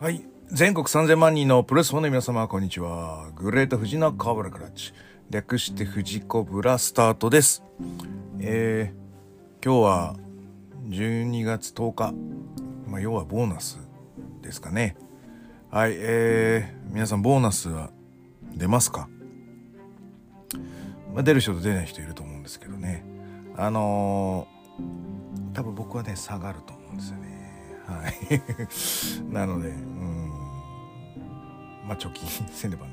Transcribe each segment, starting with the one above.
はい。全国3000万人のプロレスファンの皆様、こんにちは。グレート富士のカブラクラッチ。略して富士コブラスタートです。えー、今日は12月10日。まあ、要はボーナスですかね。はい、えー、皆さんボーナスは出ますか？まあ、出る人と出ない人いると思うんですけどね。あのー、多分僕はね、下がると。はい。なので、うん。まあ、貯金せねばな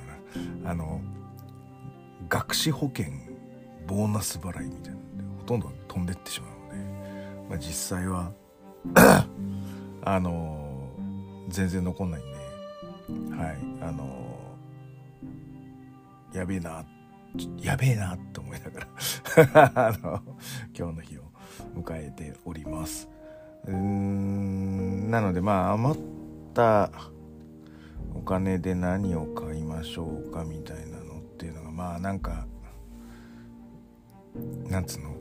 ら。あの、学資保険、ボーナス払いみたいなので、ほとんど飛んでってしまうので、まあ、実際は あの全然残んないんで、はい。あのやべえな、やべえなって思いながら あの、今日の日を迎えております。うーんなのでまあ余ったお金で何を買いましょうかみたいなのっていうのがまあなんかなんつうの？思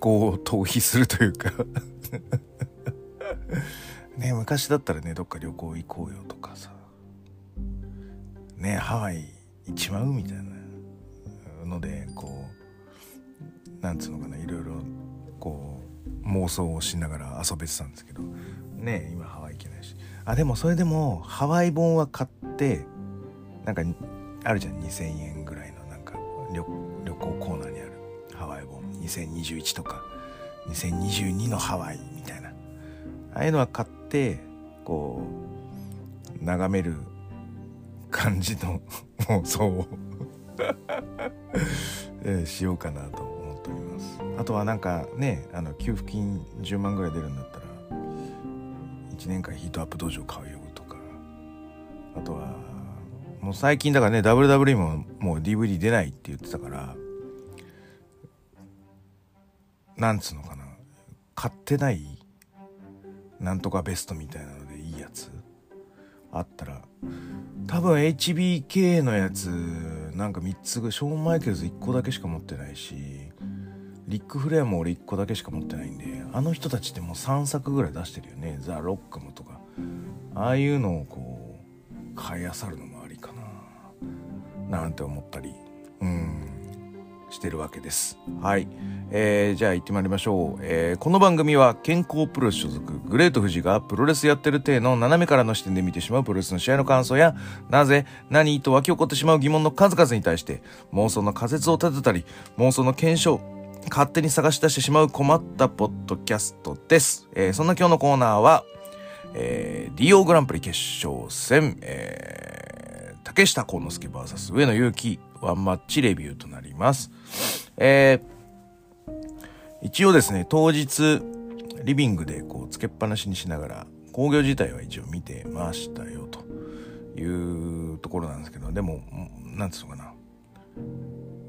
考を逃避するというか。ね昔だったらねどっか旅行行こうよとかさ。ねハワイ行っちまうみたいなのでこうなんつうのかないろいろこう妄想をしながら遊べてたんですけど。ね今ハワイ行けないし。あでもそれでもハワイ本は買ってなんかあるじゃん2,000円ぐらいのなんか旅旅行コーナーにある。ハワイ本。2021とか。2022のハワイみたいな。ああいうのは買ってこう眺める感じの妄想を しようかなと。あとはなんかねあの給付金10万ぐらい出るんだったら1年間ヒートアップ道場買うよとか。あとはもう最近だからね WWE ももう DVD 出ないって言ってたからなんつうのかな買ってないなんとかベストみたいなのでいいやつあったら多分 HBK のやつなんか3つぐショーン・マイケルズ1個だけしか持ってないしリック・フレアも俺1個だけしか持ってないんであの人たちってもう3作ぐらい出してるよね。ザ・ロックムとか。ああいうのをこう買いあさるのもありかな。なんて思ったりうんしてるわけです。はい、えー、じゃあ行ってまいりましょう、えーこの番組は健康プロレス所属グレート富士がプロレスやってる体の斜めからの視点で見てしまうプロレスの試合の感想やなぜ何と湧き起こってしまう疑問の数々に対して妄想の仮説を立てたり妄想の検証勝手に探し出してしまう困ったポッドキャストです、えーそんな今日のコーナーは、えー、DO グランプリ決勝戦、えー、竹下幸之助 VS 上野祐希ワンマッチレビューとなります。えー、一応ですね、当日、リビングでこう、つけっぱなしにしながら、工業自体は一応見てましたよ、というところなんですけど、でも、なんつうのかな。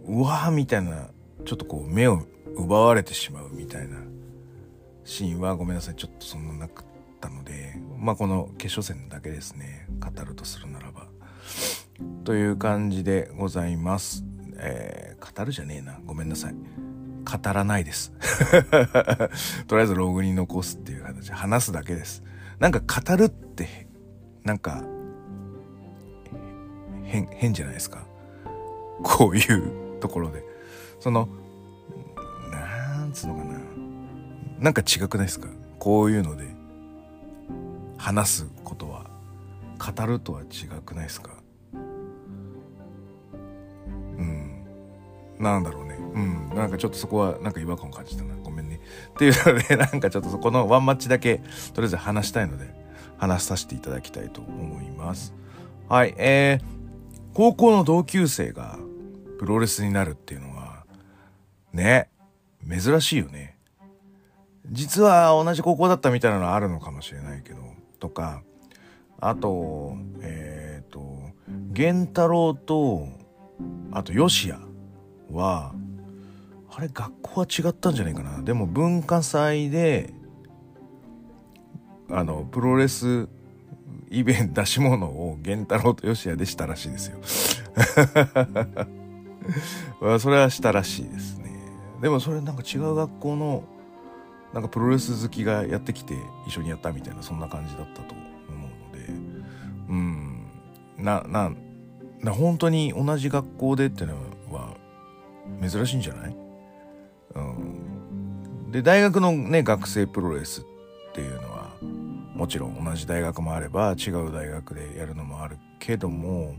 うわーみたいな、ちょっとこう、目を奪われてしまうみたいなシーンはごめんなさい、ちょっとそんななくったので、まあこの決勝戦だけですね、語るとするならば。という感じでございます。えー、語るじゃねえな。ごめんなさい。語らないです。とりあえずログに残すっていう形話すだけです。なんか語るって、なんか、変、変じゃないですか。こういうところで。その、なんつうのかな。なんか違くないですか？こういうので話すことは語るとは違くないですか？うん。なんだろうね。うん。なんかちょっとそこはなんか違和感を感じたな。ごめんね。っていうので なんかちょっとそこのワンマッチだけとりあえず話したいので話させていただきたいと思います。はい。えー、高校の同級生がプロレスになるっていうのはね珍しいよね。実は同じ高校だったみたいなのはあるのかもしれないけどとかあとえっ、と源太郎とあと吉谷はあれ学校は違ったんじゃないかな。でも文化祭であのプロレスイベント出し物を源太郎と吉谷でしたらしいですよ。それはしたらしいですね。でもそれなんか違う学校のなんかプロレス好きがやってきて一緒にやったみたいなそんな感じだったと思うので。うん。ななな本当に同じ学校でっていうのは珍しいんじゃない、うん、で大学のね学生プロレスっていうのはもちろん同じ大学もあれば違う大学でやるのもあるけども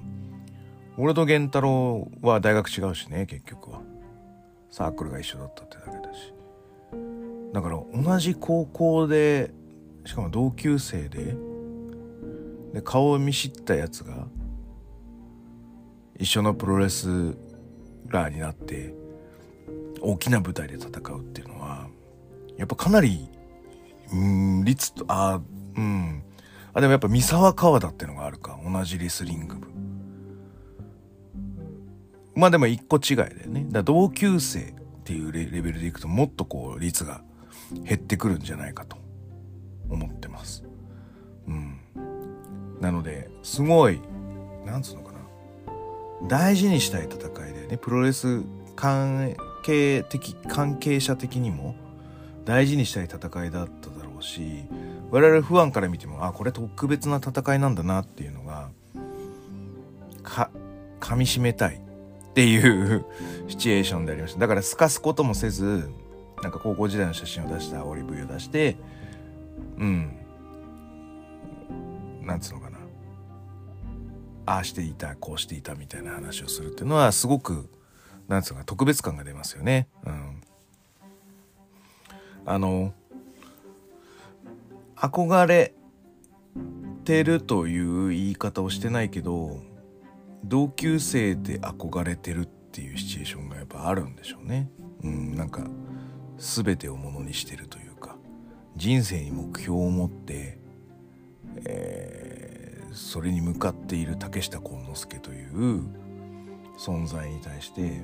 俺と源太郎は大学違うしね結局は。サークルが一緒だったってだけだし。だから同じ高校でしかも同級生でで顔を見知ったやつが一緒のプロレスラーになって大きな舞台で戦うっていうのはやっぱかなりうん率とあうん。あでもやっぱ三沢川田っていうのがあるか。同じレスリング部。まあでも一個違いだよね。だ同級生っていうレベルでいくともっとこう率が減ってくるんじゃないかと思ってます。うん。なので、すごい、なんつうのかな。大事にしたい戦いでね、プロレス関係的、関係者的にも大事にしたい戦いだっただろうし、我々不安から見ても、あ、これ特別な戦いなんだなっていうのが、か、噛み締めたいっていうシチュエーションでありました。だから透かすこともせず、なんか高校時代の写真を出した、オリブ油を出して、うん。なんつうのかな。ああしていた、こうしていたみたいな話をするっていうのはすごく、なんつうのか特別感が出ますよね。うん。あの、憧れてるという言い方をしてないけど、同級生で憧れてるっていうシチュエーションがやっぱあるんでしょうね。うん、なんか全てをものにしてるというか人生に目標を持って、えー、それに向かっている竹下幸之助という存在に対して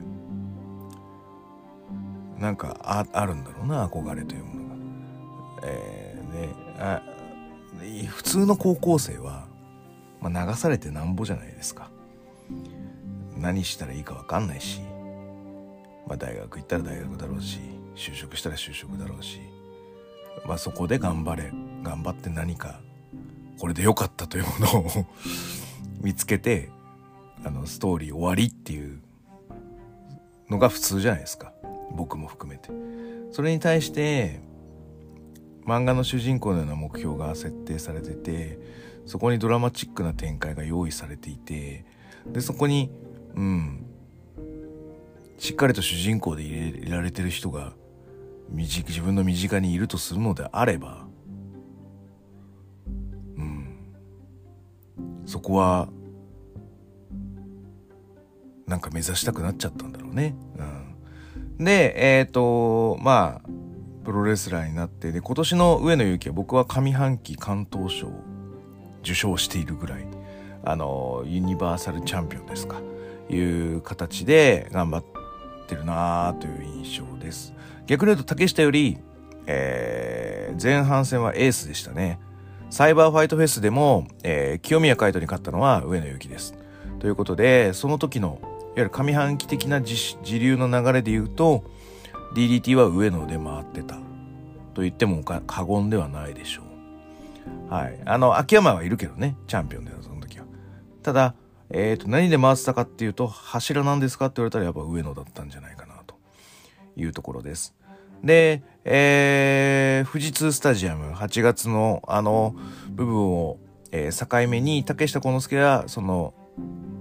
なんかああるんだろうな憧れというものが。えーね、あ普通の高校生は、まあ、流されてなんぼじゃないですか。何したらいいか分かんないし、まあ、大学行ったら大学だろうし就職したら就職だろうし、まあ、そこで頑張れ頑張って何かこれで良かったというものを 見つけてあのストーリー終わりっていうのが普通じゃないですか僕も含めて。それに対して漫画の主人公のような目標が設定されててそこにドラマチックな展開が用意されていてでそこにうん。しっかりと主人公で入れられてる人が自分の身近にいるとするのであればうん。そこはなんか目指したくなっちゃったんだろうね。うん、でえっ、ー、とまあプロレスラーになってで今年の上野由岐は僕は上半期関東賞受賞しているぐらいあのユニバーサルチャンピオンですか。いう形で頑張ってるなという印象です。逆に言うと竹下より、えー、前半戦はエースでしたね。サイバーファイトフェスでも、えー、清宮海斗に勝ったのは上野由岐です。ということでその時のいわゆる上半期的な時流の流れで言うと DDT は上野で回ってた。と言っても過言ではないでしょう。はい。あの秋山はいるけどねチャンピオンでその時は。ただ、えっ、ー、と、何で回したかっていうと、柱なんですかって言われたらやっぱ上野だったんじゃないかなというところです。で、えー、富士通スタジアム8月のあの部分を、えー、境目に竹下幸之助はその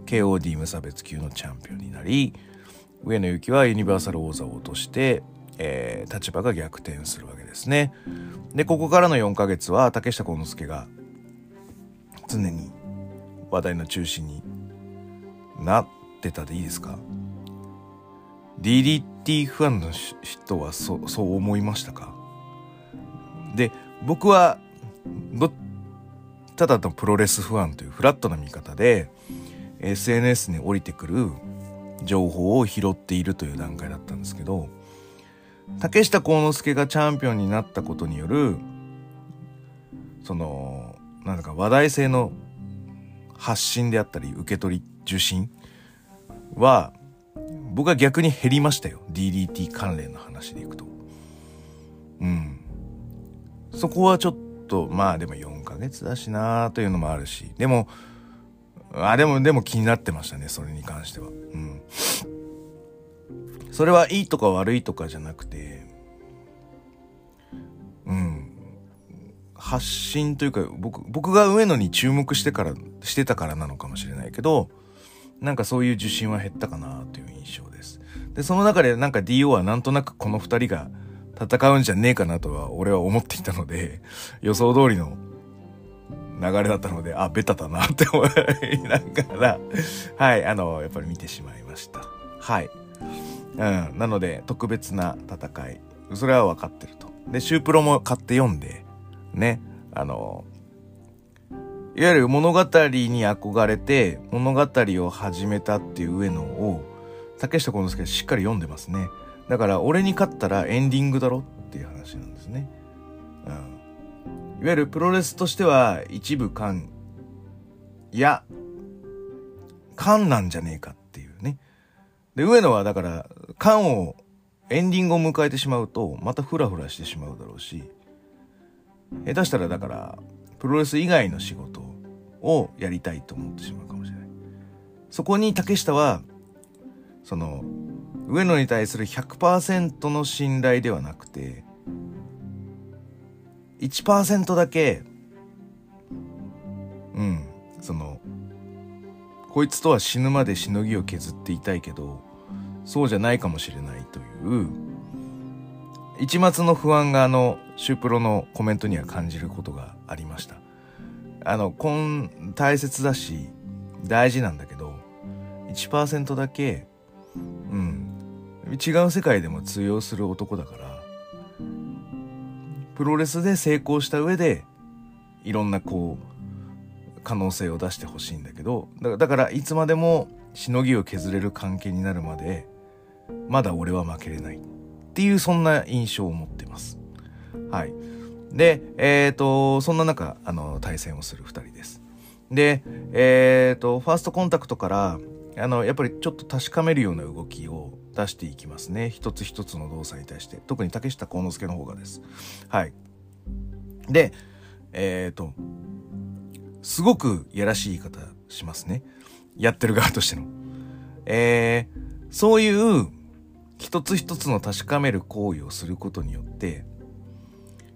KOD 無差別級のチャンピオンになり上野由岐はユニバーサル王座を落として、えー、立場が逆転するわけですね。でここからの4ヶ月は竹下幸之助が常に話題の中心になってたでいいですか？DDT ファンの人はそそう思いましたか？で僕はただのプロレスファンというフラットな見方で SNS に降りてくる情報を拾っているという段階だったんですけど竹下幸之助がチャンピオンになったことによるそのなんだか話題性の発信であったり受け取り受信は僕は逆に減りましたよ DDT 関連の話でいくとうんそこはちょっと、まあでも4ヶ月だしなというのもあるし、でも、あ、でも、でも気になってましたね、それに関しては。うん。それはいいとか悪いとかじゃなくて、うん。発信というか、僕、僕が上野に注目してから、してたからなのかもしれないけど、なんかそういう受信は減ったかなという印象です。で、その中でなんか DO はなんとなくこの二人が戦うんじゃねえかなとは俺は思っていたので、予想通りの流れだったので、あ、ベタだなって思いながら、はい、あの、やっぱり見てしまいました。はい。うん、なので、特別な戦い。それは分かってると。で、シュープロも買って読んで、ね、あの、いわゆる物語に憧れて、物語を始めたっていう上野を、竹下幸之助しっかり読んでますね。だから、俺に勝ったらエンディングだろっていう話なんですね。うん。いわゆるプロレスとしては、一部勘、いや、勘なんじゃねえかっていうね。で、上野はだから、勘を、エンディングを迎えてしまうと、またフラフラしてしまうだろうし、下手したらだから、プロレス以外の仕事をやりたいと思ってしまうかもしれない。そこに竹下は、その、上野に対する100%の信頼ではなくて、1%だけ、うん、その、こいつとは死ぬまでしのぎを削っていたいけど、そうじゃないかもしれないという、一末の不安があの、シュープロのコメントには感じることがありました。あの、こん、大切だし、大事なんだけど、1%だけ、うん、違う世界でも通用する男だから、プロレスで成功した上で、いろんなこう、可能性を出してほしいんだけど、だからいつまでもしのぎを削れる関係になるまで、まだ俺は負けれない。っていうそんな印象を持ってます。はい。で、えっ、ー、と、そんな中、あの、対戦をする二人です。で、えっ、ー、と、ファーストコンタクトから、あの、やっぱりちょっと確かめるような動きを出していきますね。一つ一つの動作に対して。特に竹下幸之助の方がです。はい。で、えっ、ー、と、すごくやらしい言い方しますね。やってる側としての。えー、そういう一つ一つの確かめる行為をすることによって、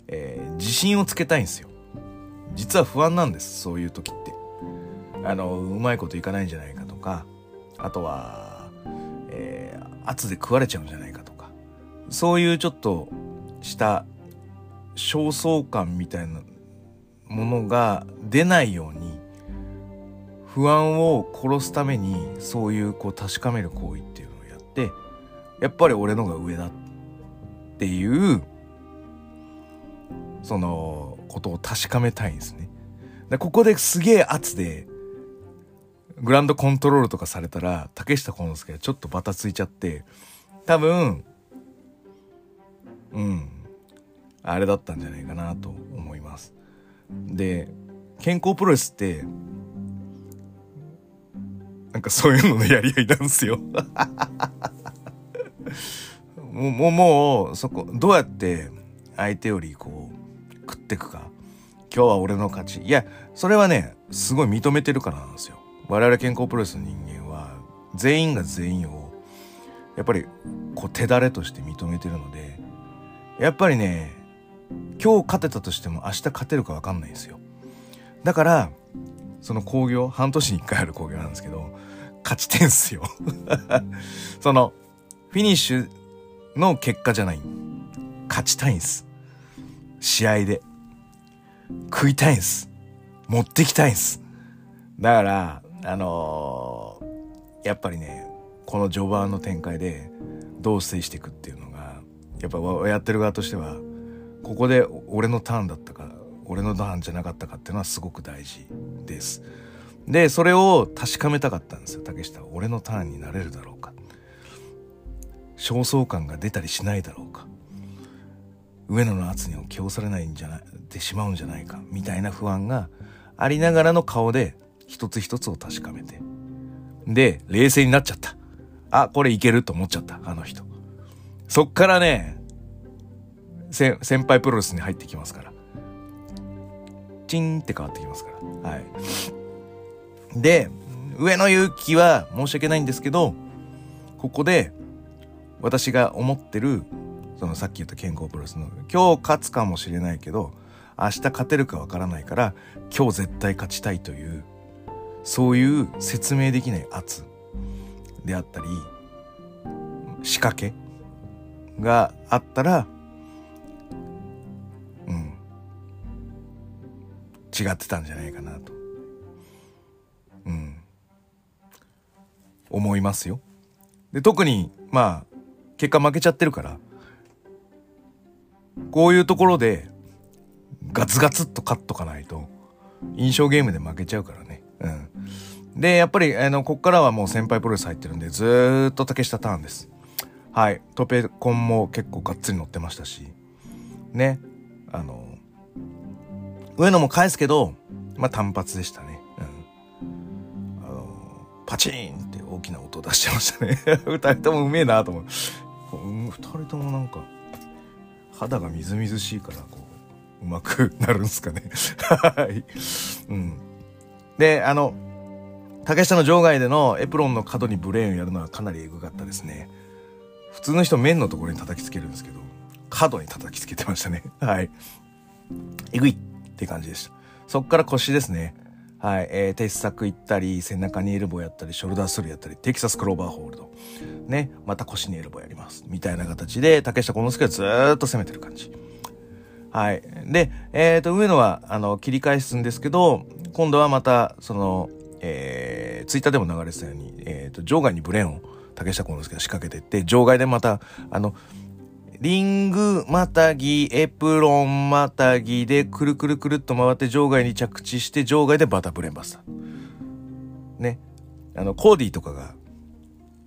えー、自信をつけたいんですよ。実は不安なんです、そういう時って。あの、うまいこといかないんじゃないかとか、あとは、えー、圧で食われちゃうんじゃないかとか、そういうちょっとした焦燥感みたいなものが出ないように、不安を殺すためにそういうこう確かめる行為っていうのをやって、やっぱり俺のが上だっていうそのことを確かめたいんですね。でここですげえ圧でグランドコントロールとかされたら竹下幸之助はちょっとバタついちゃって多分うんあれだったんじゃないかなと思います。で健康プロレスってなんかそういうののやり合いなんですよ もう、もう、もう、そこ、どうやって相手よりこう、食ってくか？今日は俺の勝ち。いや、それはね、すごい認めてるからなんですよ。我々健康プロレスの人間は、全員が全員を、やっぱり、こう、手だれとして認めてるので、やっぱりね、今日勝てたとしても明日勝てるか分かんないんですよ。だから、その興行、半年に一回ある興行なんですけど、勝ち点っすよ。その、フィニッシュの結果じゃない。勝ちたいんす。試合で。食いたいんす。持ってきたいんす。だから、あのー、やっぱりね、この序盤の展開でどう制していくっていうのが、やっぱやってる側としては、ここで俺のターンだったか、俺のターンじゃなかったかっていうのはすごく大事です。で、それを確かめたかったんですよ、竹下は。俺のターンになれるだろうか。焦燥感が出たりしないだろうか上野の圧に気をされないんじゃないてしまうんじゃないかみたいな不安がありながらの顔で一つ一つを確かめてで冷静になっちゃったあこれいけると思っちゃったあの人そっからね先輩プロレスに入ってきますからチンって変わってきますから。はい。で、上野勇気は申し訳ないんですけど、ここで私が思ってる、そのさっき言った健康プロスの、今日勝つかもしれないけど、明日勝てるかわからないから、今日絶対勝ちたいという、そういう説明できない圧であったり、仕掛けがあったら、うん、違ってたんじゃないかなと。うん。思いますよ。で、特に、まあ、結果負けちゃってるから、こういうところで、ガツガツっと勝っとかないと、印象ゲームで負けちゃうからね。うん。で、やっぱり、あの、こっからはもう先輩プロレス入ってるんで、ずーっと竹下ターンです。はい。トペコンも結構がっつり乗ってましたし、ね。あの、上野も返すけど、まあ単発でしたね。うん。あの、パチーンって大きな音出してましたね。二人ともうめえなと思う。二人ともなんか、肌がみずみずしいから、こう、うまくなるんすかね。はい。うん。で、あの、竹下の場外でのエプロンの角にブレーンをやるのはかなりエグかったですね。普通の人面のところに叩きつけるんですけど、角に叩きつけてましたね。はい。えぐいって感じでした。そっから腰ですね。はい。えー、鉄柵行ったり、背中にエルボーやったり、ショルダースルーやったり、テキサスクローバーホールド。ね。また腰にエルボーやります。みたいな形で、竹下幸之助はずっと攻めてる感じ。はい。で、えっ、ー、と、上野は、あの、切り返すんですけど、今度はまた、その、えー、ツイッターでも流れてたように、えっ、ー、と、場外にブレーンを竹下幸之助が仕掛けてって、場外でまた、あの、リングまたぎ、エプロンまたぎでくるくるくるっと回って場外に着地して場外でバタブレンバスタね。あの、コーディとかが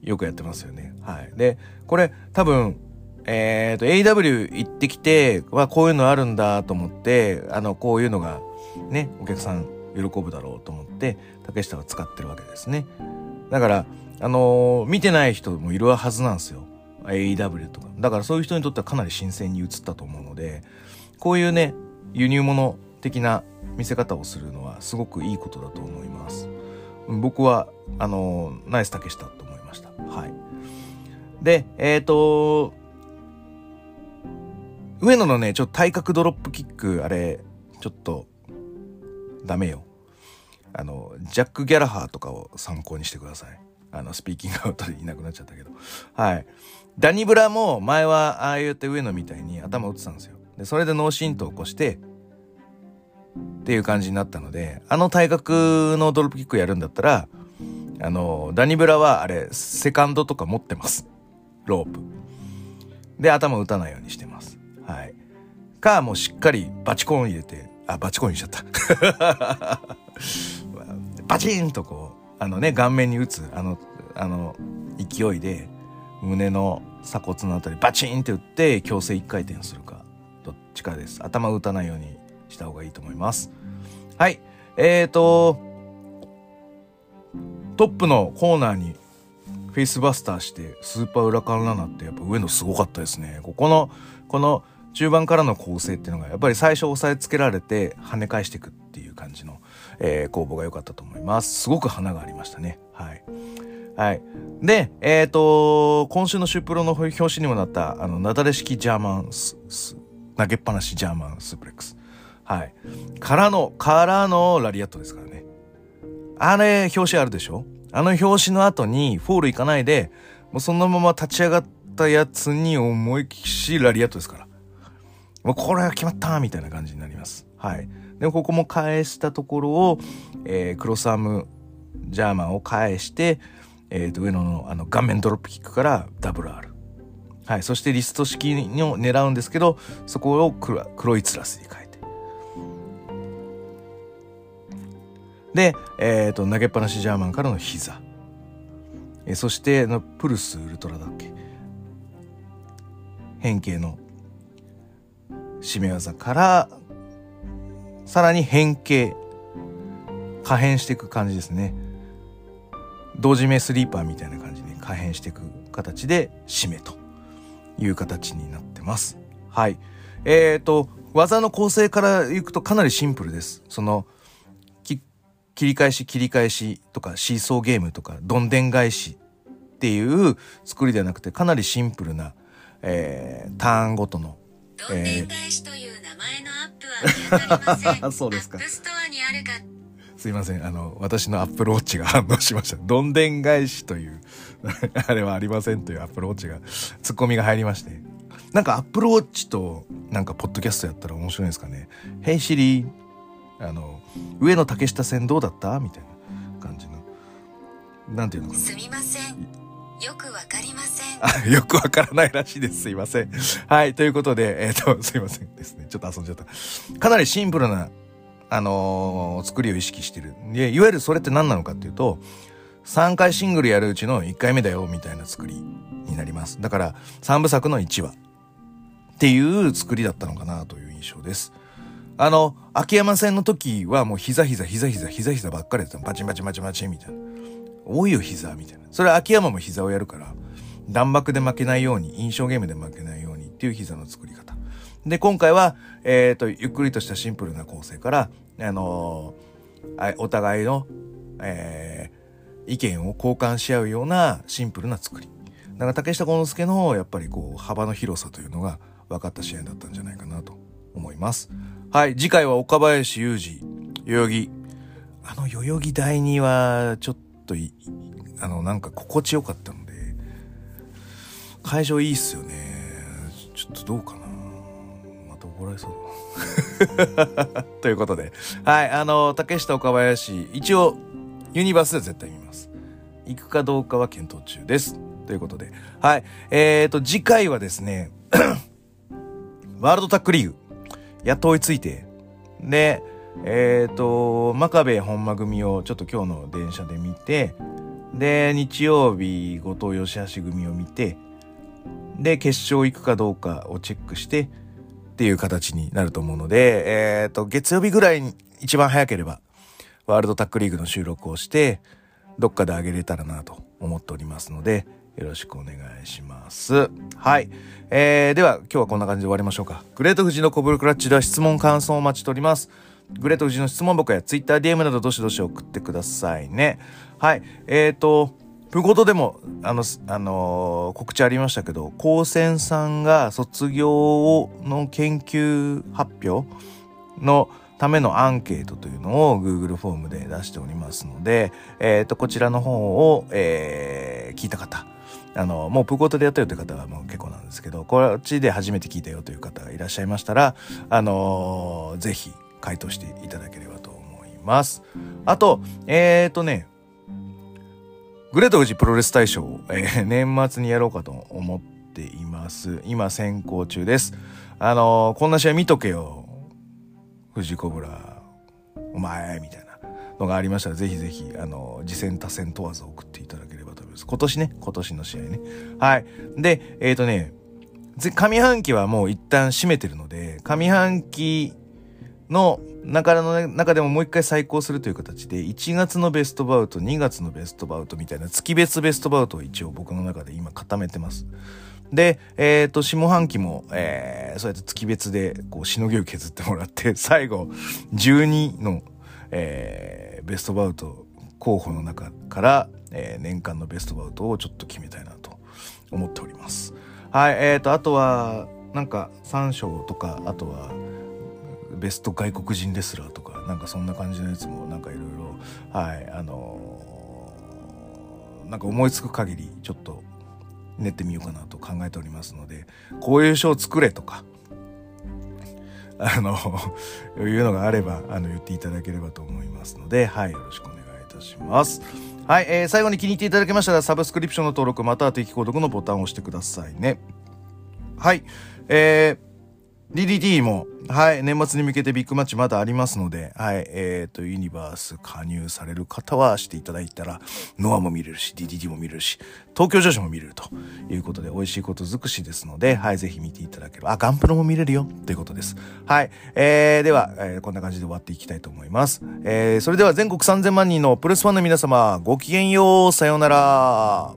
よくやってますよね。はい。で、これ多分、えっ、ー、と、AW 行ってきて、はこういうのあるんだと思って、あの、こういうのがね、お客さん喜ぶだろうと思って、竹下は使ってるわけですね。だから、あのー、見てない人もいるはずなんですよ。AEW とか。だからそういう人にとってはかなり新鮮に映ったと思うので、こういうね、輸入物的な見せ方をするのはすごくいいことだと思います。僕は、あの、ナイス竹下と思いました。はい。で、えっ、ー、と上野のね、ちょっと体格ドロップキック、あれ、ちょっと、ダメよ。あの、ジャック・ギャラハーとかを参考にしてください。あの、スピーキングアウトでいなくなっちゃったけど。はい。ダニブラも前はああ言って上野みたいに頭打ってたんですよ。で、それで脳震盪を起こして、っていう感じになったので、あの体格のドロップキックやるんだったら、あの、ダニブラはあれ、セカンドとか持ってます。ロープ。で、頭打たないようにしてます。はい。か、もうしっかりバチコーン入れて、あ、バチコーンにしちゃった。バチンとこう、あのね、顔面に打つ、あの、あの、勢いで、胸の鎖骨のあたりバチンって打って強制1回転するか、どっちかです。頭打たないようにした方がいいと思います。はい。えーと、トップのコーナーにフェイスバスターしてスーパー裏カンラナってやっぱ上野すごかったですね。ここの、この中盤からの構成っていうのがやっぱり最初押さえつけられて跳ね返していくっていう感じの、えー、攻防が良かったと思います。すごく花がありましたね。はい。はい。で、えっ、ー、と、今週のシュープロの表紙にもなった、あの、なだれ式ジャーマンス、投げっぱなしジャーマンスープレックス。はい。からの、からのラリアットですからね。あれ、表紙あるでしょ？あの表紙の後にフォールいかないで、もうそのまま立ち上がったやつに思いっきしラリアットですから。もうこれは決まったみたいな感じになります。はい。で、ここも返したところを、えー、クロスアームジャーマンを返して、えー、と上野のあの顔面ドロップキックからダブル R。はい。そしてリスト式を狙うんですけど、そこをクロ、クロイツラスに変えて。で、えっ、ー、と、投げっぱなしジャーマンからの膝。えー、そして、のプルスウルトラだっけ変形の締め技からさらに変形可変していく感じですね同時目スリーパーみたいな感じに可変していく形で締めという形になってますはいえーと技の構成からいくとかなりシンプルです。その、切り返し切り返しとかシーソーゲームとかどんでん返しっていう作りではなくてかなりシンプルな、えー、ターンごとの。どんでん返しという名前のアップは見当たりません。そうですか。アップストアにあるか。すいません。あの、私のアップルウォッチが反応しました。どんでん返しという あれはありませんというアップルウォッチが、ツッコミが入りまして。なんかアップルウォッチとなんかポッドキャストやったら面白いんですかね。Hey Siri、あの、上野竹下線どうだった？みたいな感じの。なんていうのかな。すみません。よくわかりません。あ、よくわからないらしいです。すいません。はい。ということで、えっ、ー、と、すいませんですね。ちょっと遊んじゃった。かなりシンプルな、あのー、作りを意識してる。で、いわゆるそれって何なのかっていうと、3回シングルやるうちの1回目だよ、みたいな作りになります。だから、3部作の1話。っていう作りだったのかなという印象です。あの、秋山戦の時はもう膝膝膝膝膝膝ばっかりやったの。バチンバチンバチンバチンみたいな。多いよ膝みたいな。それは秋山も膝をやるから、弾幕で負けないように、印象ゲームで負けないようにっていう膝の作り方。で、今回は、えっ、ー、と、ゆっくりとしたシンプルな構成から、あのー、お互いの、えー、意見を交換し合うようなシンプルな作り。だから竹下幸之助のやっぱりこう幅の広さというのが分かった試合だったんじゃないかなと思います。はい、次回は岡林雄二、代々木。あの代々木第二はちょっとあのなんか心地よかったので、会場いいっすよね。ちょっとどうかな。また怒られそうだ ということで、はい、あの、竹下岡林、一応ユニバースで絶対見ます。行くかどうかは検討中です。ということで、はい、えーと、次回はですね、ワールドタックリーグ、やっと追いついて、で、えっ、ー、と、真壁本間組をちょっと今日の電車で見て、で、日曜日、後藤義橋組を見て、で、決勝行くかどうかをチェックして、っていう形になると思うので、えっ、ー、と、月曜日ぐらいに一番早ければ、ワールドタックリーグの収録をして、どっかであげれたらなと思っておりますので、よろしくお願いします。はい。えー、では今日はこんな感じで終わりましょうか。グレート富士のコブルクラッチでは質問感想をお待ちしております。グレート富士の質問箱や TwitterDM などどしどし送ってくださいね。はい。えっ、ー、と、プゴトでも、あの、あのー、告知ありましたけど、高専さんが卒業の研究発表のためのアンケートというのを Google フォームで出しておりますので、えっ、ー、と、こちらの方を、えー、聞いた方、あの、もうプコートでやったよという方はもう結構なんですけど、こっちで初めて聞いたよという方がいらっしゃいましたら、あのー、ぜひ回答していただければと思います。あと、えっ、ー、とね、グレート富士プロレス大賞を、えー、年末にやろうかと思っています。今先行中です。あのー、こんな試合見とけよ。富士コブラ、お前、みたいなのがありましたら、ぜひぜひ、あのー、次戦多戦問わず送っていただければと思います。今年ね、今年の試合ね。はい。で、えっ、ー、とね、上半期はもう一旦閉めてるので、上半期の中の中でももう一回再考するという形で、1月のベストバウト、2月のベストバウトみたいな月別ベストバウトを一応僕の中で今固めてます。で、えっ、ー、と、下半期も、えー、そうやって月別で、こう、しのぎを削ってもらって、最後、12の、えー、ベストバウト候補の中から、えー、年間のベストバウトをちょっと決めたいなと思っております。はい、えーと、あとは、なんか3章とか、あとは、ベスト外国人レスラーとか、なんかそんな感じのやつも、なんかいろいろ、はい、あのー、なんか思いつく限り、ちょっと練ってみようかなと考えておりますので、こういう賞作れとか、あの、いうのがあれば、あの、言っていただければと思いますので、はい、よろしくお願いいたします。はい、えー、最後に気に入っていただけましたら、サブスクリプションの登録、または定期購読のボタンを押してくださいね。はい、えー、DDT も、はい、年末に向けてビッグマッチまだありますので、はい、えっ、ー、と、ユニバース加入される方はしていただいたら、ノアも見れるし、DDT も見れるし、東京女子も見れるということで、美味しいこと尽くしですので、はい、ぜひ見ていただければ、あ、ガンプロも見れるよということです。はい、えー、では、えー、こんな感じで終わっていきたいと思います。えー、それでは全国3000万人のプレスファンの皆様、ごきげんよう、さようなら。